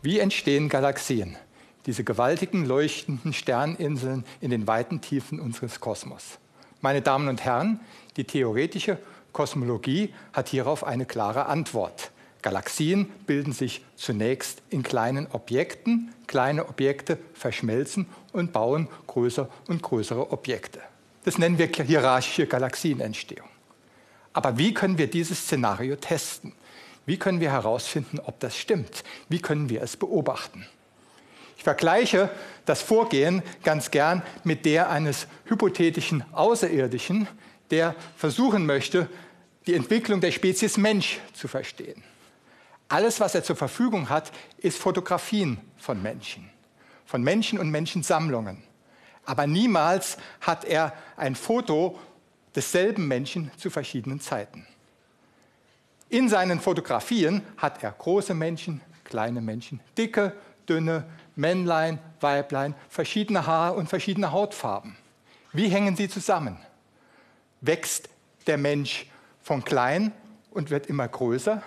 Wie entstehen Galaxien? Diese gewaltigen leuchtenden Sterninseln in den weiten Tiefen unseres Kosmos. Meine Damen und Herren, die theoretische Kosmologie hat hierauf eine klare Antwort. Galaxien bilden sich zunächst in kleinen Objekten, kleine Objekte verschmelzen und bauen größer und größere Objekte. Das nennen wir hierarchische Galaxienentstehung. Aber wie können wir dieses Szenario testen? Wie können wir herausfinden, ob das stimmt? Wie können wir es beobachten? Ich vergleiche das Vorgehen ganz gern mit der eines hypothetischen Außerirdischen, der versuchen möchte, die Entwicklung der Spezies Mensch zu verstehen. Alles, was er zur Verfügung hat, ist Fotografien von Menschen, von Menschen und Menschensammlungen. Aber niemals hat er ein Foto desselben Menschen zu verschiedenen Zeiten. In seinen Fotografien hat er große Menschen, kleine Menschen, dicke, dünne, Männlein, Weiblein, verschiedene Haar- und verschiedene Hautfarben. Wie hängen sie zusammen? Wächst der Mensch von klein und wird immer größer?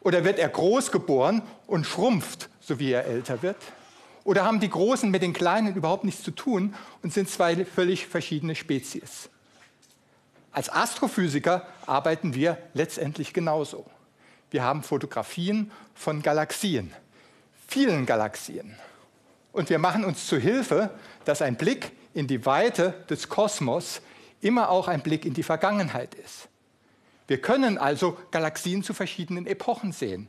Oder wird er groß geboren und schrumpft, so wie er älter wird? Oder haben die Großen mit den Kleinen überhaupt nichts zu tun und sind zwei völlig verschiedene Spezies? Als Astrophysiker arbeiten wir letztendlich genauso. Wir haben Fotografien von Galaxien, vielen Galaxien. Und wir machen uns zu Hilfe, dass ein Blick in die Weite des Kosmos immer auch ein Blick in die Vergangenheit ist. Wir können also Galaxien zu verschiedenen Epochen sehen.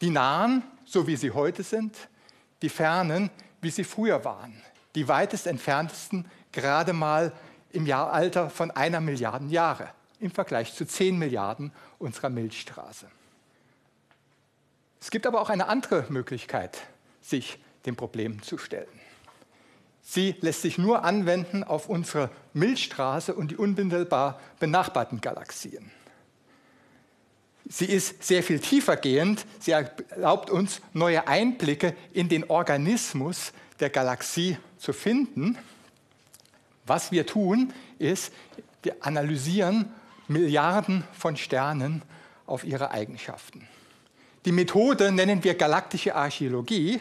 Die nahen, so wie sie heute sind, die fernen, wie sie früher waren. Die weitest entferntesten gerade mal im Jahralter von einer Milliarde Jahre im Vergleich zu 10 Milliarden unserer Milchstraße. Es gibt aber auch eine andere Möglichkeit, sich dem Problem zu stellen. Sie lässt sich nur anwenden auf unsere Milchstraße und die unmittelbar benachbarten Galaxien. Sie ist sehr viel tiefer gehend. Sie erlaubt uns, neue Einblicke in den Organismus der Galaxie zu finden. Was wir tun, ist, wir analysieren Milliarden von Sternen auf ihre Eigenschaften. Die Methode nennen wir galaktische Archäologie,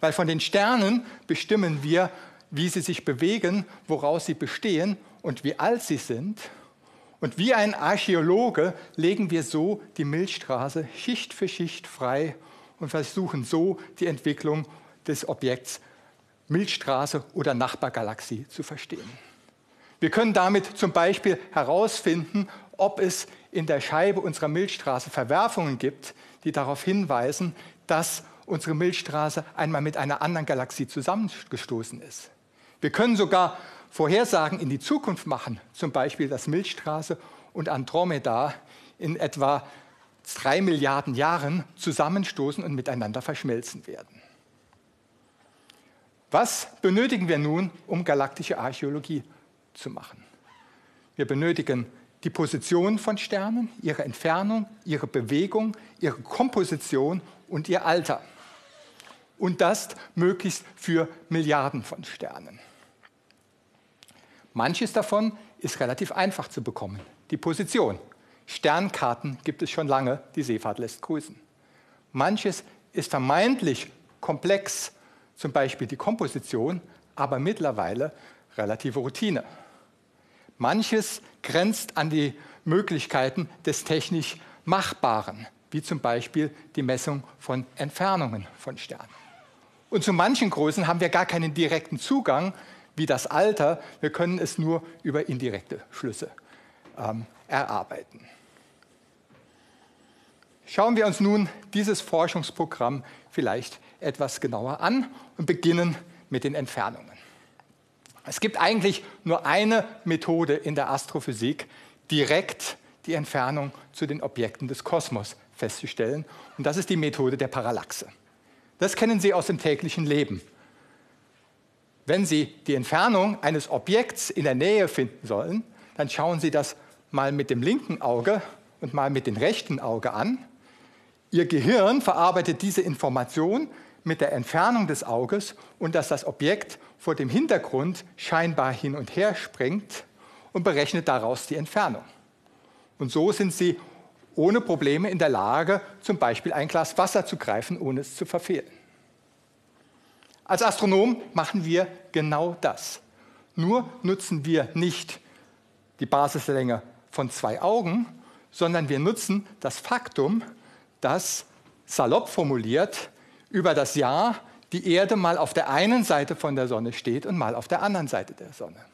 weil von den Sternen bestimmen wir, wie sie sich bewegen, woraus sie bestehen und wie alt sie sind und wie ein Archäologe legen wir so die Milchstraße Schicht für Schicht frei und versuchen so die Entwicklung des Objekts Milchstraße oder Nachbargalaxie zu verstehen. Wir können damit zum Beispiel herausfinden, ob es in der Scheibe unserer Milchstraße Verwerfungen gibt, die darauf hinweisen, dass unsere Milchstraße einmal mit einer anderen Galaxie zusammengestoßen ist. Wir können sogar Vorhersagen in die Zukunft machen, zum Beispiel, dass Milchstraße und Andromeda in etwa drei Milliarden Jahren zusammenstoßen und miteinander verschmelzen werden. Was benötigen wir nun, um galaktische Archäologie zu machen? Wir benötigen die Position von Sternen, ihre Entfernung, ihre Bewegung, ihre Komposition und ihr Alter. Und das möglichst für Milliarden von Sternen. Manches davon ist relativ einfach zu bekommen. Die Position. Sternkarten gibt es schon lange, die Seefahrt lässt grüßen. Manches ist vermeintlich komplex, zum Beispiel die Komposition, aber mittlerweile relative Routine. Manches grenzt an die Möglichkeiten des technisch Machbaren, wie zum Beispiel die Messung von Entfernungen von Sternen. Und zu manchen Größen haben wir gar keinen direkten Zugang, wie das Alter, wir können es nur über indirekte Schlüsse ähm, erarbeiten. Schauen wir uns nun dieses Forschungsprogramm vielleicht etwas genauer an und beginnen mit den Entfernungen. Es gibt eigentlich nur eine Methode in der Astrophysik, direkt die Entfernung zu den Objekten des Kosmos festzustellen, und das ist die Methode der Parallaxe. Das kennen Sie aus dem täglichen Leben. Wenn Sie die Entfernung eines Objekts in der Nähe finden sollen, dann schauen Sie das mal mit dem linken Auge und mal mit dem rechten Auge an. Ihr Gehirn verarbeitet diese Information mit der Entfernung des Auges und dass das Objekt vor dem Hintergrund scheinbar hin und her springt und berechnet daraus die Entfernung. Und so sind Sie ohne Probleme in der Lage, zum Beispiel ein Glas Wasser zu greifen, ohne es zu verfehlen. Als Astronom machen wir genau das. Nur nutzen wir nicht die Basislänge von zwei Augen, sondern wir nutzen das Faktum, dass salopp formuliert über das Jahr die Erde mal auf der einen Seite von der Sonne steht und mal auf der anderen Seite der Sonne.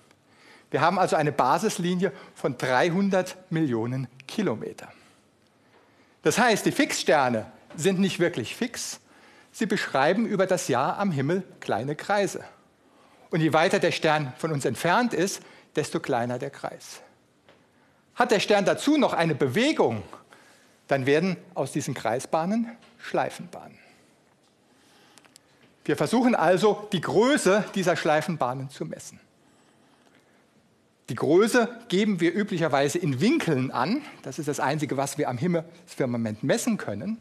Wir haben also eine Basislinie von 300 Millionen Kilometer. Das heißt, die Fixsterne sind nicht wirklich fix, sie beschreiben über das Jahr am Himmel kleine Kreise. Und je weiter der Stern von uns entfernt ist, desto kleiner der Kreis. Hat der Stern dazu noch eine Bewegung, dann werden aus diesen Kreisbahnen Schleifenbahnen. Wir versuchen also, die Größe dieser Schleifenbahnen zu messen. Die Größe geben wir üblicherweise in Winkeln an. Das ist das Einzige, was wir am Himmelsfirmament messen können.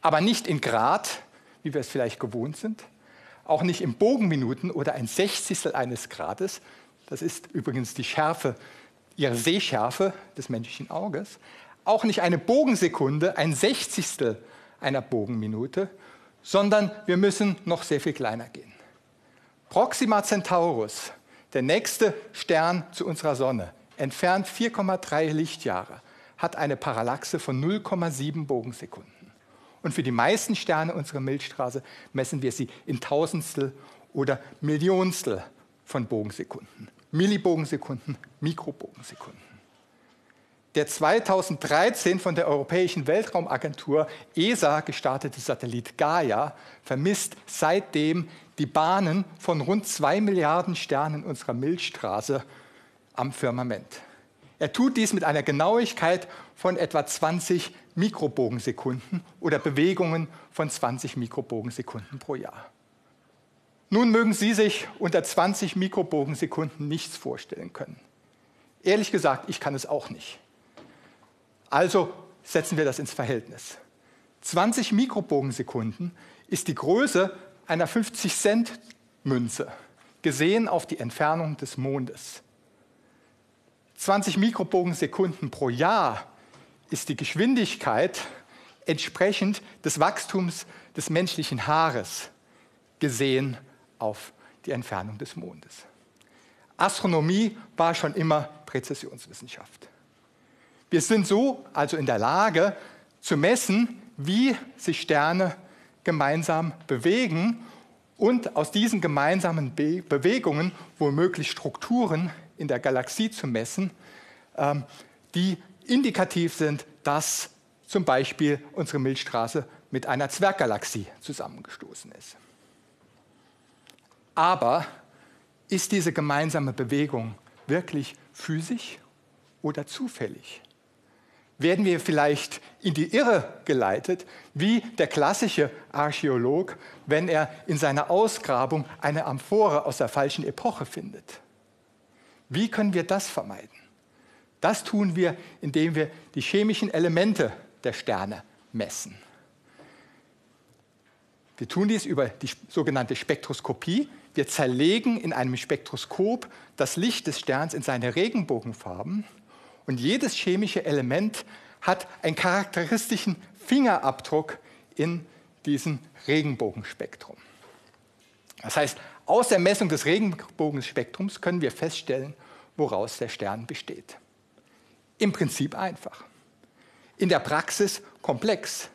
Aber nicht in Grad, wie wir es vielleicht gewohnt sind. Auch nicht in Bogenminuten oder ein Sechzigstel eines Grades. Das ist übrigens die Schärfe, ihre Sehschärfe des menschlichen Auges. Auch nicht eine Bogensekunde, ein Sechzigstel einer Bogenminute, sondern wir müssen noch sehr viel kleiner gehen. Proxima Centaurus der nächste Stern zu unserer Sonne, entfernt 4,3 Lichtjahre, hat eine Parallaxe von 0,7 Bogensekunden. Und für die meisten Sterne unserer Milchstraße messen wir sie in Tausendstel oder Millionstel von Bogensekunden. Millibogensekunden, Mikrobogensekunden. Der 2013 von der Europäischen Weltraumagentur ESA gestartete Satellit Gaia vermisst seitdem die Bahnen von rund zwei Milliarden Sternen unserer Milchstraße am Firmament. Er tut dies mit einer Genauigkeit von etwa 20 Mikrobogensekunden oder Bewegungen von 20 Mikrobogensekunden pro Jahr. Nun mögen Sie sich unter 20 Mikrobogensekunden nichts vorstellen können. Ehrlich gesagt, ich kann es auch nicht. Also setzen wir das ins Verhältnis. 20 Mikrobogensekunden ist die Größe einer 50-Cent-Münze, gesehen auf die Entfernung des Mondes. 20 Mikrobogensekunden pro Jahr ist die Geschwindigkeit entsprechend des Wachstums des menschlichen Haares, gesehen auf die Entfernung des Mondes. Astronomie war schon immer Präzisionswissenschaft. Wir sind so also in der Lage zu messen, wie sich Sterne gemeinsam bewegen und aus diesen gemeinsamen Be Bewegungen womöglich Strukturen in der Galaxie zu messen, ähm, die indikativ sind, dass zum Beispiel unsere Milchstraße mit einer Zwerggalaxie zusammengestoßen ist. Aber ist diese gemeinsame Bewegung wirklich physisch oder zufällig? Werden wir vielleicht in die Irre geleitet, wie der klassische Archäolog, wenn er in seiner Ausgrabung eine Amphore aus der falschen Epoche findet. Wie können wir das vermeiden? Das tun wir, indem wir die chemischen Elemente der Sterne messen. Wir tun dies über die sogenannte Spektroskopie. Wir zerlegen in einem Spektroskop das Licht des Sterns in seine Regenbogenfarben und jedes chemische Element hat einen charakteristischen Fingerabdruck in diesem Regenbogenspektrum. Das heißt, aus der Messung des Regenbogenspektrums können wir feststellen, woraus der Stern besteht. Im Prinzip einfach. In der Praxis komplex.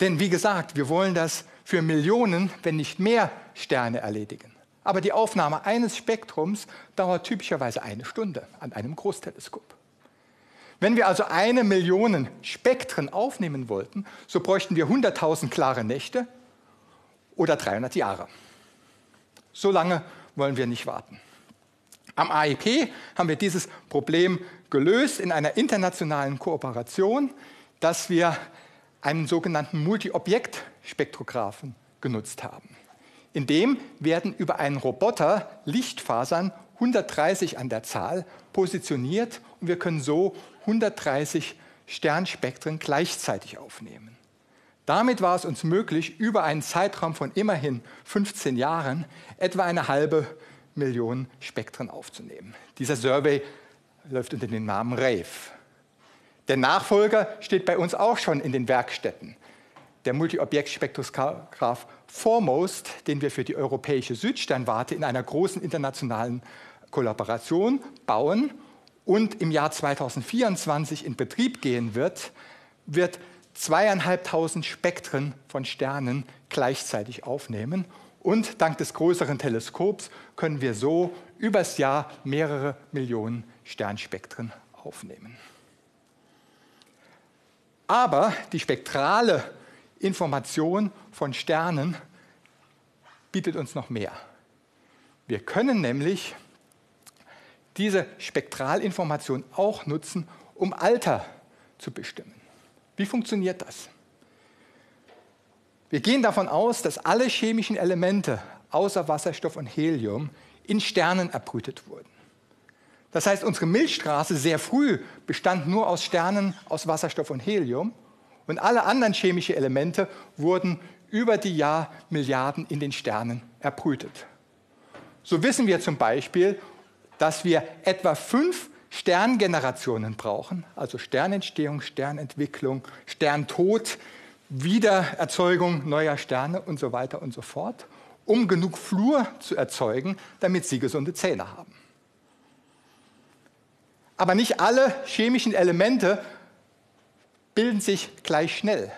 Denn wie gesagt, wir wollen das für Millionen, wenn nicht mehr Sterne erledigen. Aber die Aufnahme eines Spektrums dauert typischerweise eine Stunde an einem Großteleskop. Wenn wir also eine Million Spektren aufnehmen wollten, so bräuchten wir 100.000 klare Nächte oder 300 Jahre. So lange wollen wir nicht warten. Am AIP haben wir dieses Problem gelöst in einer internationalen Kooperation, dass wir einen sogenannten Multi-Objekt-Spektrographen genutzt haben. In dem werden über einen Roboter Lichtfasern 130 an der Zahl positioniert und wir können so 130 Sternspektren gleichzeitig aufnehmen. Damit war es uns möglich, über einen Zeitraum von immerhin 15 Jahren etwa eine halbe Million Spektren aufzunehmen. Dieser Survey läuft unter dem Namen RAVE. Der Nachfolger steht bei uns auch schon in den Werkstätten. Der Multi-Objekt-Spektrograph Foremost, den wir für die europäische Südsternwarte in einer großen internationalen Kollaboration bauen und im Jahr 2024 in Betrieb gehen wird, wird zweieinhalbtausend Spektren von Sternen gleichzeitig aufnehmen. Und dank des größeren Teleskops können wir so übers Jahr mehrere Millionen Sternspektren aufnehmen. Aber die spektrale Information von Sternen bietet uns noch mehr. Wir können nämlich diese Spektralinformation auch nutzen, um Alter zu bestimmen. Wie funktioniert das? Wir gehen davon aus, dass alle chemischen Elemente außer Wasserstoff und Helium in Sternen erbrütet wurden. Das heißt, unsere Milchstraße sehr früh bestand nur aus Sternen aus Wasserstoff und Helium und alle anderen chemischen Elemente wurden über die Jahrmilliarden in den Sternen erbrütet. So wissen wir zum Beispiel, dass wir etwa fünf Sterngenerationen brauchen, also Sternentstehung, Sternentwicklung, Sterntod, Wiedererzeugung neuer Sterne und so weiter und so fort, um genug Fluor zu erzeugen, damit sie gesunde Zähne haben. Aber nicht alle chemischen Elemente bilden sich gleich schnell.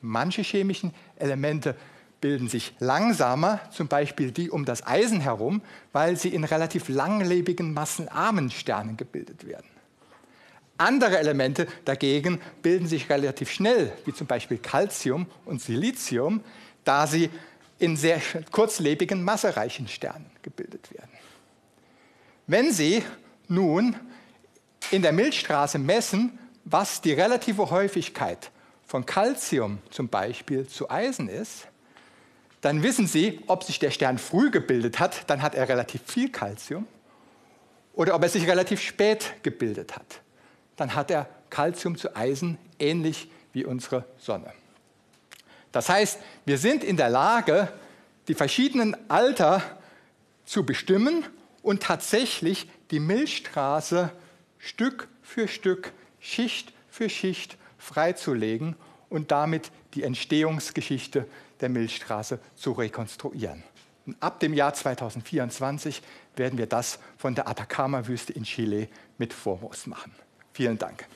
Manche chemischen Elemente bilden sich langsamer, zum Beispiel die um das Eisen herum, weil sie in relativ langlebigen, massenarmen Sternen gebildet werden. Andere Elemente dagegen bilden sich relativ schnell, wie zum Beispiel Calcium und Silizium, da sie in sehr kurzlebigen, massereichen Sternen gebildet werden. Wenn Sie nun in der Milchstraße messen, was die relative Häufigkeit von Calcium zum Beispiel zu Eisen ist, dann wissen Sie, ob sich der Stern früh gebildet hat, dann hat er relativ viel Calcium, oder ob er sich relativ spät gebildet hat, dann hat er Calcium zu Eisen ähnlich wie unsere Sonne. Das heißt, wir sind in der Lage, die verschiedenen Alter zu bestimmen und tatsächlich die Milchstraße Stück für Stück, Schicht für Schicht freizulegen und damit die Entstehungsgeschichte der Milchstraße zu rekonstruieren. Und ab dem Jahr 2024 werden wir das von der Atacama-Wüste in Chile mit Foremost machen. Vielen Dank.